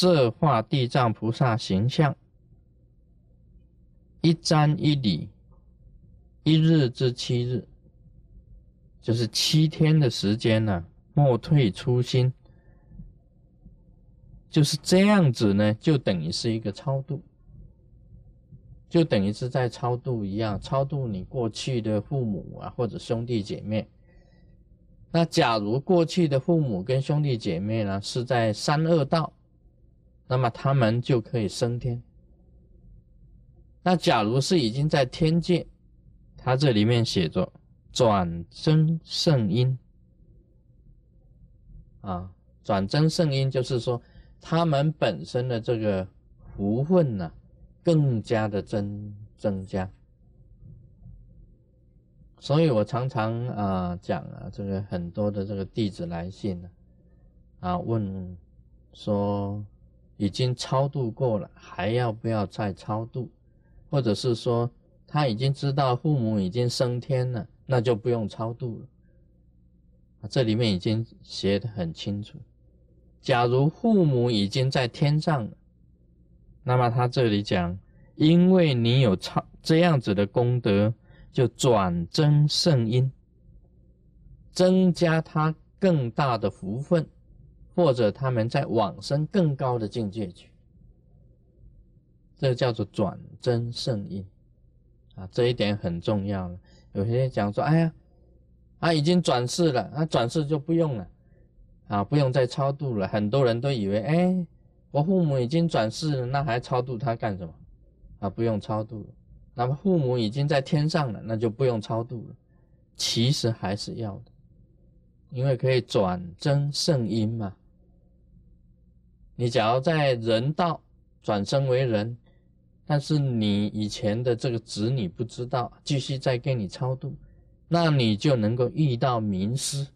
设画地藏菩萨形象，一瞻一礼，一日至七日，就是七天的时间呢，莫退初心。就是这样子呢，就等于是一个超度，就等于是在超度一样，超度你过去的父母啊，或者兄弟姐妹。那假如过去的父母跟兄弟姐妹呢是在三恶道，那么他们就可以升天。那假如是已经在天界，他这里面写着转增圣因啊，转增圣因就是说。他们本身的这个福分呢，更加的增增加，所以我常常啊讲啊，这个很多的这个弟子来信呢，啊问说已经超度过了，还要不要再超度？或者是说他已经知道父母已经升天了，那就不用超度了。这里面已经写的很清楚。假如父母已经在天上了，那么他这里讲，因为你有超这样子的功德，就转增圣因，增加他更大的福分，或者他们在往生更高的境界去，这叫做转增圣因啊，这一点很重要了。有些人讲说，哎呀，他已经转世了，他转世就不用了。啊，不用再超度了。很多人都以为，哎，我父母已经转世了，那还超度他干什么？啊，不用超度了。那么父母已经在天上了，那就不用超度了。其实还是要的，因为可以转增圣因嘛。你假如在人道转生为人，但是你以前的这个子女不知道，继续再给你超度，那你就能够遇到名师。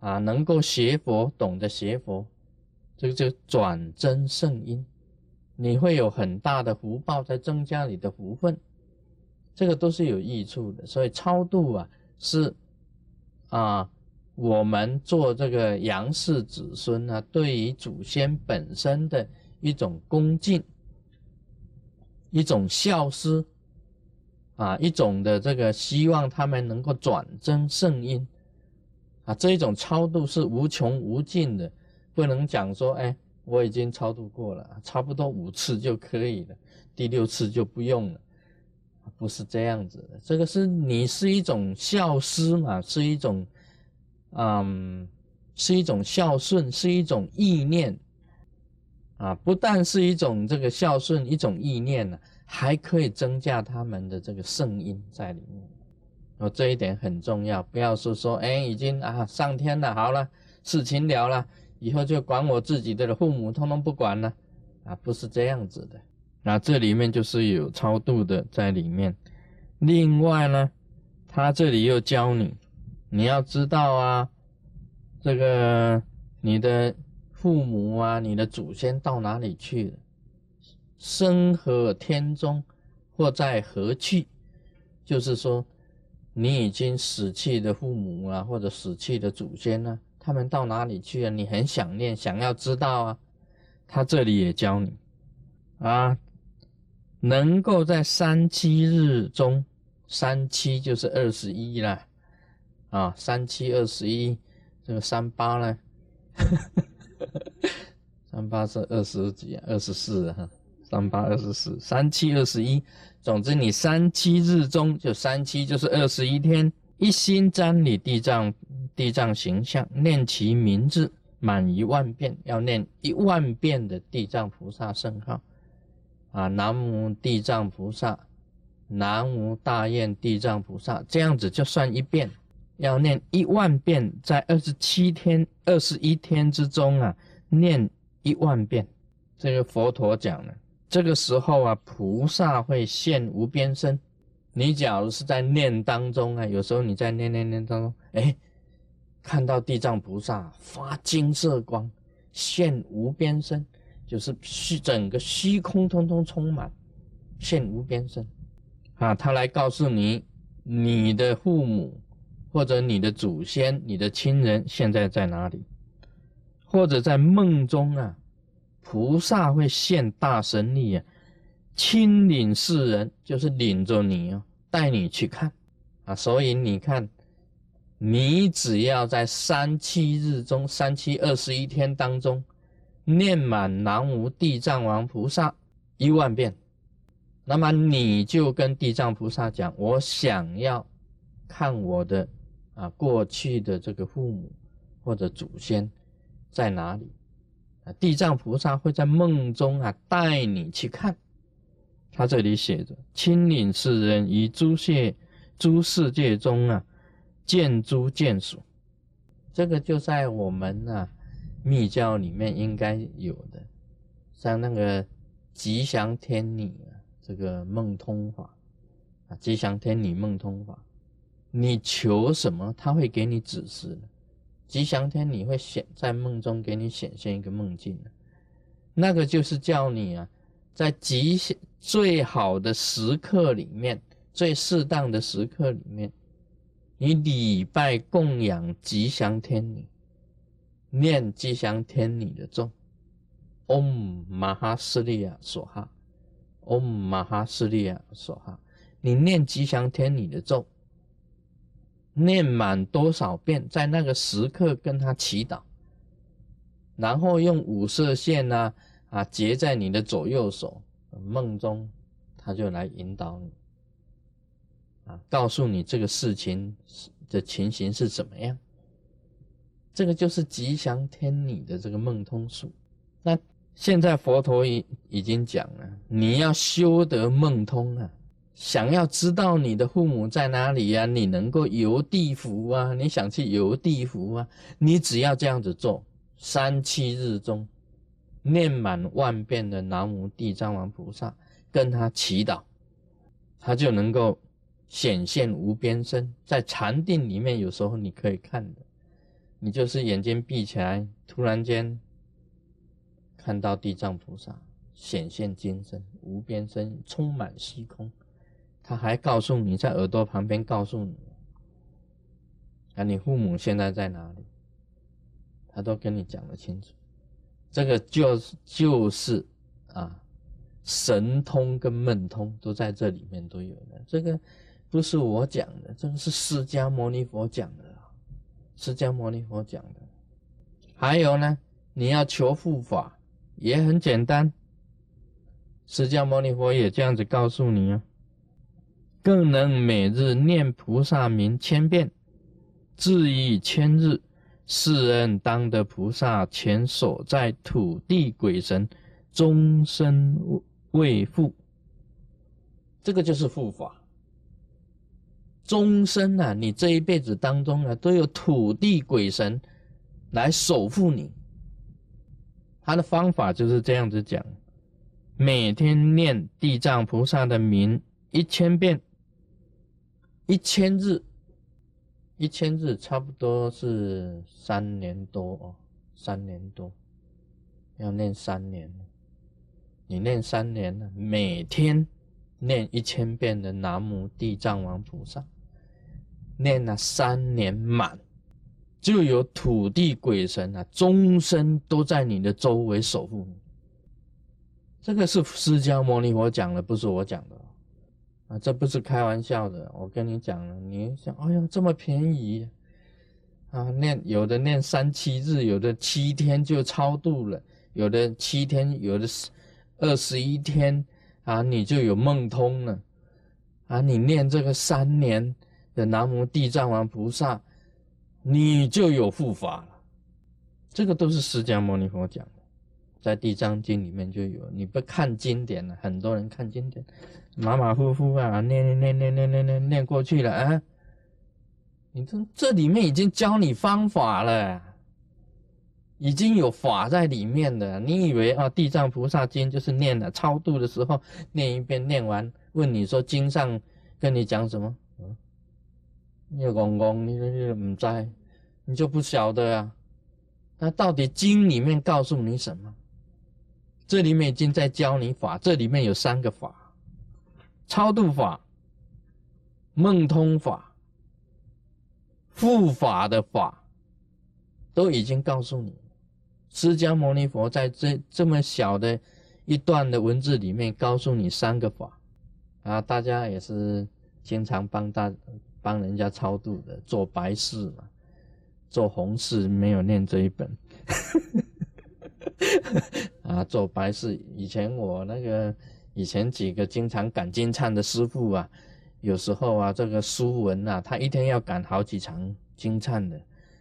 啊，能够学佛，懂得学佛，这个就转增圣因，你会有很大的福报，在增加你的福分，这个都是有益处的。所以超度啊，是啊，我们做这个杨氏子孙啊，对于祖先本身的一种恭敬，一种孝思，啊，一种的这个希望他们能够转增圣因。啊，这一种超度是无穷无尽的，不能讲说，哎，我已经超度过了，差不多五次就可以了，第六次就不用了，不是这样子的。这个是你是一种孝思嘛，是一种，嗯，是一种孝顺，是一种意念，啊，不但是一种这个孝顺，一种意念呢，还可以增加他们的这个圣因在里面。哦，这一点很重要，不要说说，哎，已经啊上天了，好了，事情了了，以后就管我自己的父母，通通不管了，啊，不是这样子的。那这里面就是有超度的在里面。另外呢，他这里又教你，你要知道啊，这个你的父母啊，你的祖先到哪里去了，生何天中，或在何去，就是说。你已经死去的父母啊，或者死去的祖先呢，他们到哪里去了？你很想念，想要知道啊。他这里也教你啊，能够在三七日中，三七就是二十一了啊，三七二十一，这个三八呢？三八是二十几，二十四哈，三八二十四，三七二十一。总之，你三七日中就三七，就是二十一天，一心瞻礼地藏地藏形象，念其名字满一万遍，要念一万遍的地藏菩萨圣号啊！南无地藏菩萨，南无大愿地藏菩萨，这样子就算一遍，要念一万遍，在二十七天、二十一天之中啊，念一万遍。这个佛陀讲了。这个时候啊，菩萨会现无边身。你假如是在念当中啊，有时候你在念念念当中，哎，看到地藏菩萨发金色光，现无边身，就是虚整个虚空通通充满，现无边身啊，他来告诉你，你的父母或者你的祖先、你的亲人现在在哪里，或者在梦中啊。菩萨会现大神力啊，亲领世人，就是领着你哦，带你去看啊。所以你看，你只要在三七日中，三七二十一天当中，念满南无地藏王菩萨一万遍，那么你就跟地藏菩萨讲，我想要看我的啊过去的这个父母或者祖先在哪里。啊地藏菩萨会在梦中啊带你去看，他这里写着：“亲领世人于诸界诸世界中啊见诸见属。”这个就在我们啊密教里面应该有的，像那个吉祥天女啊，这个梦通法啊，吉祥天女梦通法，你求什么，他会给你指示。吉祥天，你会显在梦中给你显现一个梦境那个就是叫你啊，在吉祥最好的时刻里面，最适当的时刻里面，你礼拜供养吉祥天女，念吉祥天女的咒，Om Maha s r i y a s h a o m Maha s r i y a s h a 你念吉祥天女的咒。念满多少遍，在那个时刻跟他祈祷，然后用五色线呢啊结在你的左右手，梦中他就来引导你，啊，告诉你这个事情的情形是怎么样。这个就是吉祥天女的这个梦通术。那现在佛陀已已经讲了，你要修得梦通啊。想要知道你的父母在哪里呀？你能够游地府啊？你想去游地府啊？你只要这样子做，三七日中念满万遍的南无地藏王菩萨，跟他祈祷，他就能够显现无边身。在禅定里面，有时候你可以看的，你就是眼睛闭起来，突然间看到地藏菩萨显现金身，无边身，充满虚空。他还告诉你，在耳朵旁边告诉你，啊，你父母现在在哪里？他都跟你讲得清楚。这个就是就是啊，神通跟梦通都在这里面都有的。这个不是我讲的，这个是释迦牟尼佛讲的。释迦牟尼佛讲的。还有呢，你要求护法也很简单，释迦牟尼佛也这样子告诉你啊。更能每日念菩萨名千遍，至于千日，世人当得菩萨前所在土地鬼神终身未复。这个就是护法，终身啊，你这一辈子当中啊，都有土地鬼神来守护你。他的方法就是这样子讲：每天念地藏菩萨的名一千遍。一千日，一千日差不多是三年多哦，三年多，要念三年。你念三年了，每天念一千遍的南无地藏王菩萨，念了三年满，就有土地鬼神啊，终身都在你的周围守护你。这个是释迦牟尼佛讲的，不是我讲的。啊，这不是开玩笑的，我跟你讲了，你想，哎呀，这么便宜啊？念有的念三七日，有的七天就超度了，有的七天，有的二十一天啊，你就有梦通了啊！你念这个三年的南无地藏王菩萨，你就有护法了。这个都是释迦牟尼佛讲。在《地藏经》里面就有，你不看经典了，很多人看经典，马马虎虎啊，念念念念念念念念过去了啊。你这这里面已经教你方法了，已经有法在里面的。你以为啊，《地藏菩萨经》就是念了超度的时候念一遍，念完问你说经上跟你讲什么？嗯，你公公，你你唔在，你就不晓得啊。那到底经里面告诉你什么？这里面已经在教你法，这里面有三个法：超度法、梦通法、护法的法，都已经告诉你。释迦牟尼佛在这这么小的一段的文字里面，告诉你三个法啊，大家也是经常帮大帮人家超度的，做白事嘛，做红事没有念这一本。啊，做白事以前我那个以前几个经常赶金忏的师傅啊，有时候啊，这个书文啊，他一天要赶好几场金忏的，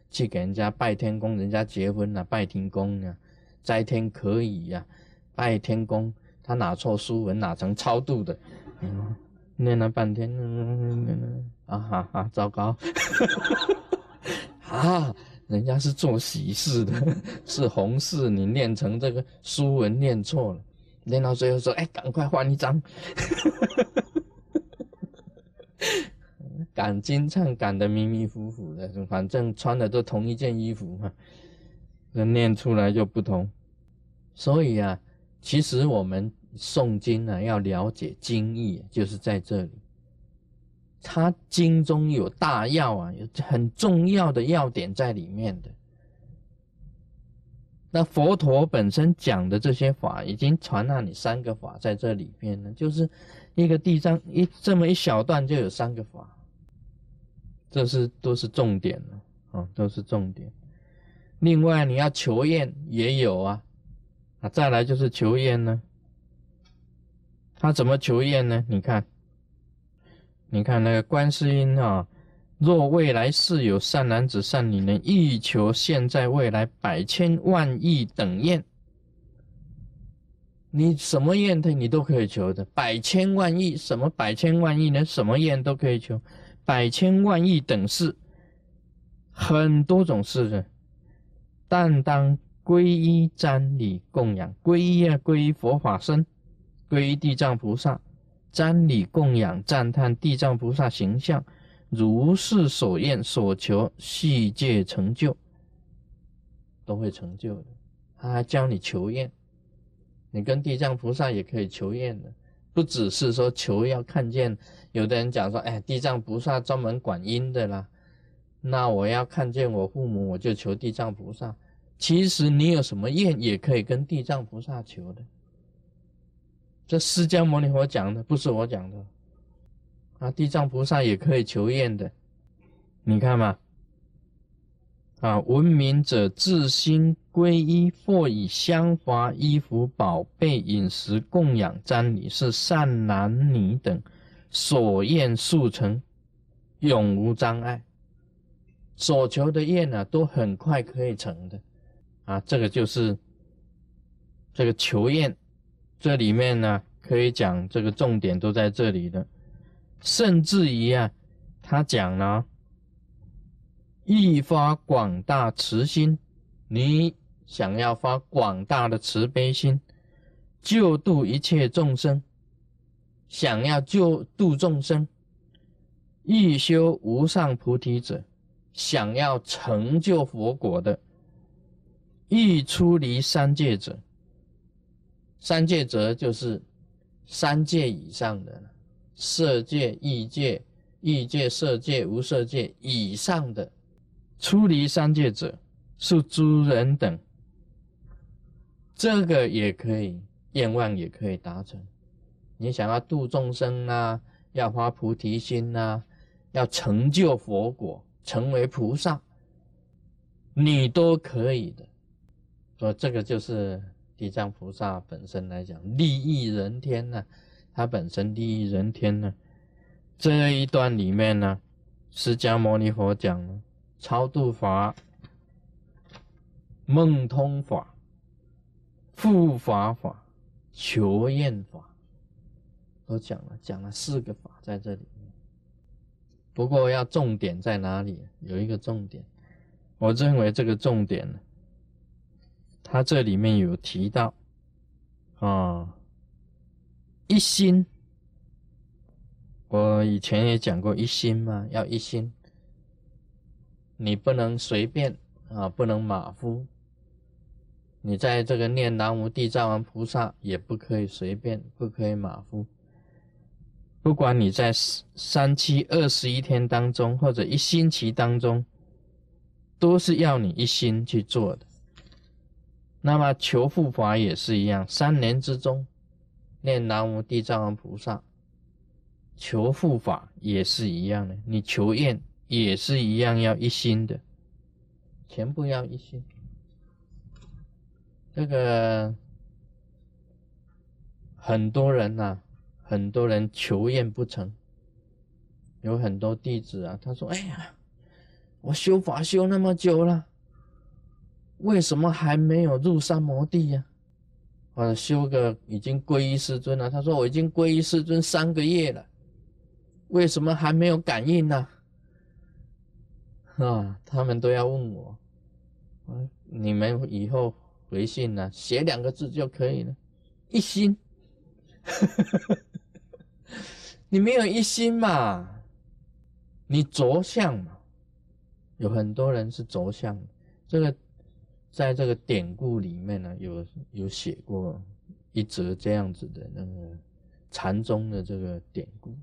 去给人家拜天公，人家结婚啊，拜天公啊，斋天可以呀，拜天公，他哪错书文，哪成超度的，念了半天，啊哈哈，糟糕，啊。人家是做喜事的，是红事，你念成这个书文念错了，念到最后说：“哎，赶快换一张。”赶金唱赶得迷迷糊糊的，反正穿的都同一件衣服嘛，那念出来就不同。所以啊，其实我们诵经呢，要了解经义，就是在这里。它经中有大要啊，有很重要的要点在里面的。那佛陀本身讲的这些法，已经传了你三个法在这里面呢，就是一个地藏一这么一小段就有三个法，这是都是重点了啊，都是重点。另外你要求愿也有啊，啊，再来就是求愿呢，他怎么求愿呢？你看。你看那个观世音啊，若未来世有善男子、善女人，欲求现在未来百千万亿等愿，你什么愿的你都可以求的。百千万亿什么百千万亿呢？什么愿都可以求。百千万亿等事，很多种事的，但当皈依瞻礼供养，皈依啊皈依佛法僧，皈依地藏菩萨。瞻礼供养赞叹地藏菩萨形象，如是所愿所求，细界成就，都会成就的。他还教你求愿，你跟地藏菩萨也可以求愿的，不只是说求要看见。有的人讲说，哎，地藏菩萨专门管阴的啦，那我要看见我父母，我就求地藏菩萨。其实你有什么愿，也可以跟地藏菩萨求的。这释迦牟尼佛讲的，不是我讲的啊！地藏菩萨也可以求愿的，你看嘛，啊，闻名者自心皈依，或以香华衣服、宝贝、饮食供养瞻礼，是善男女等所愿速成，永无障碍。所求的愿呢，都很快可以成的啊！这个就是这个求愿。这里面呢，可以讲这个重点都在这里的，甚至于啊，他讲了，一发广大慈心，你想要发广大的慈悲心，救度一切众生，想要救度众生，欲修无上菩提者，想要成就佛果的，欲出离三界者。三界则就是三界以上的色界、异界、异界、色界、无色界以上的，出离三界者是诸人等。这个也可以，愿望也可以达成。你想要度众生啊，要发菩提心啊，要成就佛果，成为菩萨，你都可以的。说这个就是。地藏菩萨本身来讲，利益人天呢，他本身利益人天呢。这一段里面呢，释迦牟尼佛讲了超度法、梦通法、护法法、求愿法，都讲了，讲了四个法在这里。不过要重点在哪里？有一个重点，我认为这个重点呢。他这里面有提到，啊，一心，我以前也讲过一心嘛，要一心，你不能随便啊，不能马虎。你在这个念南无地藏王菩萨，也不可以随便，不可以马虎。不管你在三七二十一天当中，或者一星期当中，都是要你一心去做的。那么求护法也是一样，三年之中念南无地藏王菩萨，求护法也是一样的，你求愿也是一样要一心的，全部要一心。这个很多人呐，很多人求愿不成，有很多弟子啊，他说：“哎呀，我修法修那么久了。”为什么还没有入三摩地呀？或者修个已经皈依师尊了？他说我已经皈依师尊三个月了，为什么还没有感应呢？啊，他们都要问我，嗯，你们以后回信呢，写两个字就可以了，一心。你没有一心嘛？你着相嘛？有很多人是着相，这个。在这个典故里面呢，有有写过一则这样子的那个禅宗的这个典故。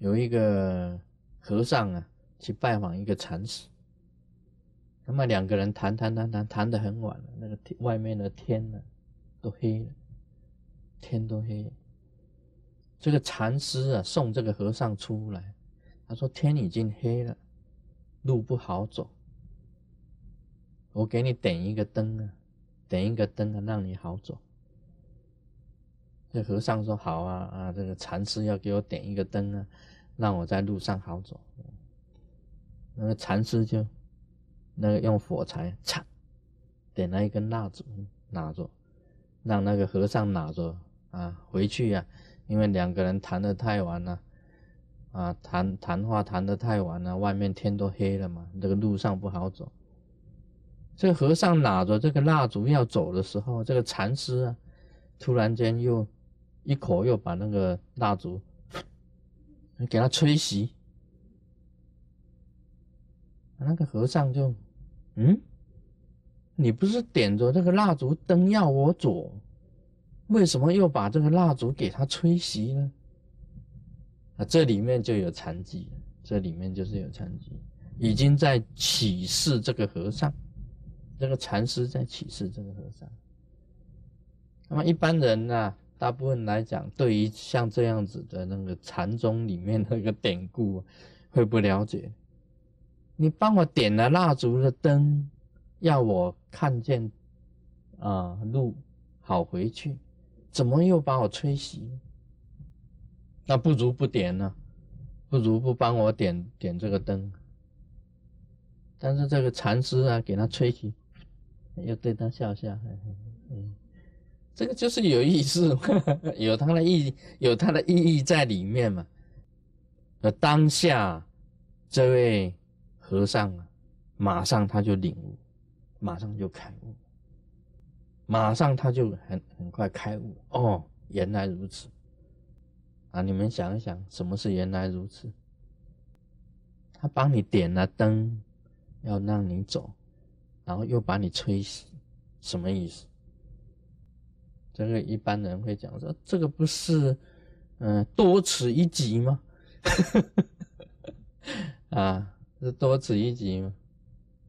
有一个和尚啊，去拜访一个禅师，那么两个人谈谈谈谈谈的很晚了，那个外面的天呢都黑了，天都黑。了。这个禅师啊送这个和尚出来，他说天已经黑了，路不好走。我给你点一个灯啊，点一个灯啊，让你好走。这和尚说好啊啊，这个禅师要给我点一个灯啊，让我在路上好走。那个禅师就那个用火柴，嚓，点了一根蜡烛，拿着，让那个和尚拿着啊回去呀，因为两个人谈的太晚了，啊谈谈话谈的太晚了，外面天都黑了嘛，这个路上不好走。这个和尚拿着这个蜡烛要走的时候，这个禅师啊，突然间又一口又把那个蜡烛给他吹熄。那个和尚就，嗯，你不是点着这个蜡烛灯要我走，为什么又把这个蜡烛给他吹熄呢？啊，这里面就有禅机，这里面就是有禅机，已经在启示这个和尚。这个禅师在启示这个和尚。那么一般人呢，大部分来讲，对于像这样子的那个禅宗里面那个典故，会不了解。你帮我点了蜡烛的灯，要我看见啊路好回去，怎么又把我吹熄？那不如不点呢，不如不帮我点点这个灯。但是这个禅师啊，给他吹熄。又对他笑笑，嗯，这个就是有意思，有它的意，有它的意义在里面嘛。而当下这位和尚啊，马上他就领悟，马上就开悟，马上他就很很快开悟。哦，原来如此啊！你们想一想，什么是原来如此？他帮你点了灯，要让你走。然后又把你吹死，什么意思？这个一般人会讲说，这个不是，嗯，多此一举吗？啊，是多此一举吗？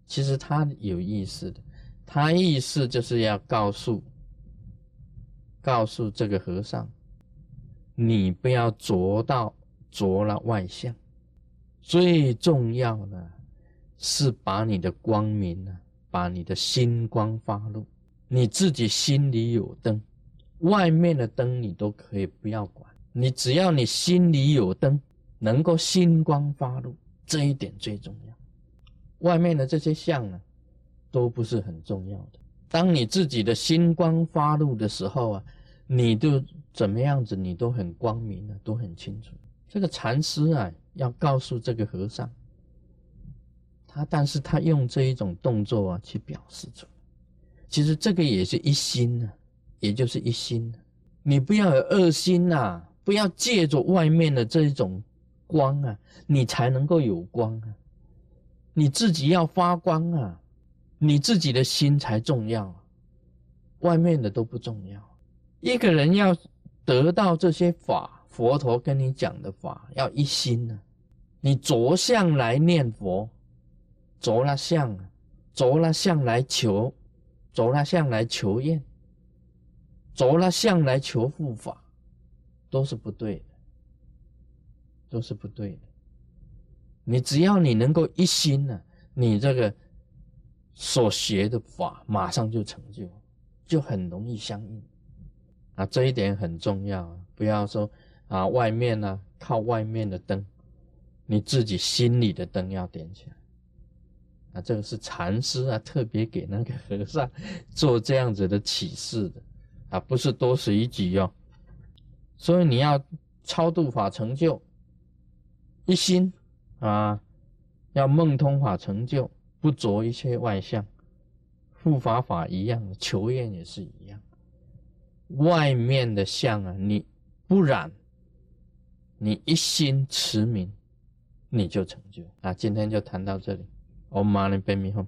其实他有意思的，他意思就是要告诉，告诉这个和尚，你不要着到着了外相，最重要的是把你的光明呢。把你的心光发露，你自己心里有灯，外面的灯你都可以不要管，你只要你心里有灯，能够心光发露，这一点最重要。外面的这些相呢，都不是很重要的。当你自己的心光发露的时候啊，你就怎么样子，你都很光明的，都很清楚。这个禅师啊，要告诉这个和尚。他，但是他用这一种动作啊，去表示出来。其实这个也是一心呢，也就是一心。你不要有二心呐，不要借着外面的这一种光啊，你才能够有光啊。你自己要发光啊，你自己的心才重要，外面的都不重要。一个人要得到这些法，佛陀跟你讲的法，要一心呢。你着相来念佛。着了相，着了相来求，着了相来求验，着了相来求护法，都是不对的，都是不对的。你只要你能够一心呢，你这个所学的法马上就成就，就很容易相应啊。这一点很重要啊，不要说啊外面呢靠外面的灯，你自己心里的灯要点起来。啊，这个是禅师啊，特别给那个和尚做这样子的启示的，啊，不是多此一举哟。所以你要超度法成就，一心啊，要梦通法成就，不着一切外相，护法法一样，求愿也是一样。外面的相啊，你不染，你一心持名，你就成就。啊，今天就谈到这里。我妈你半米厚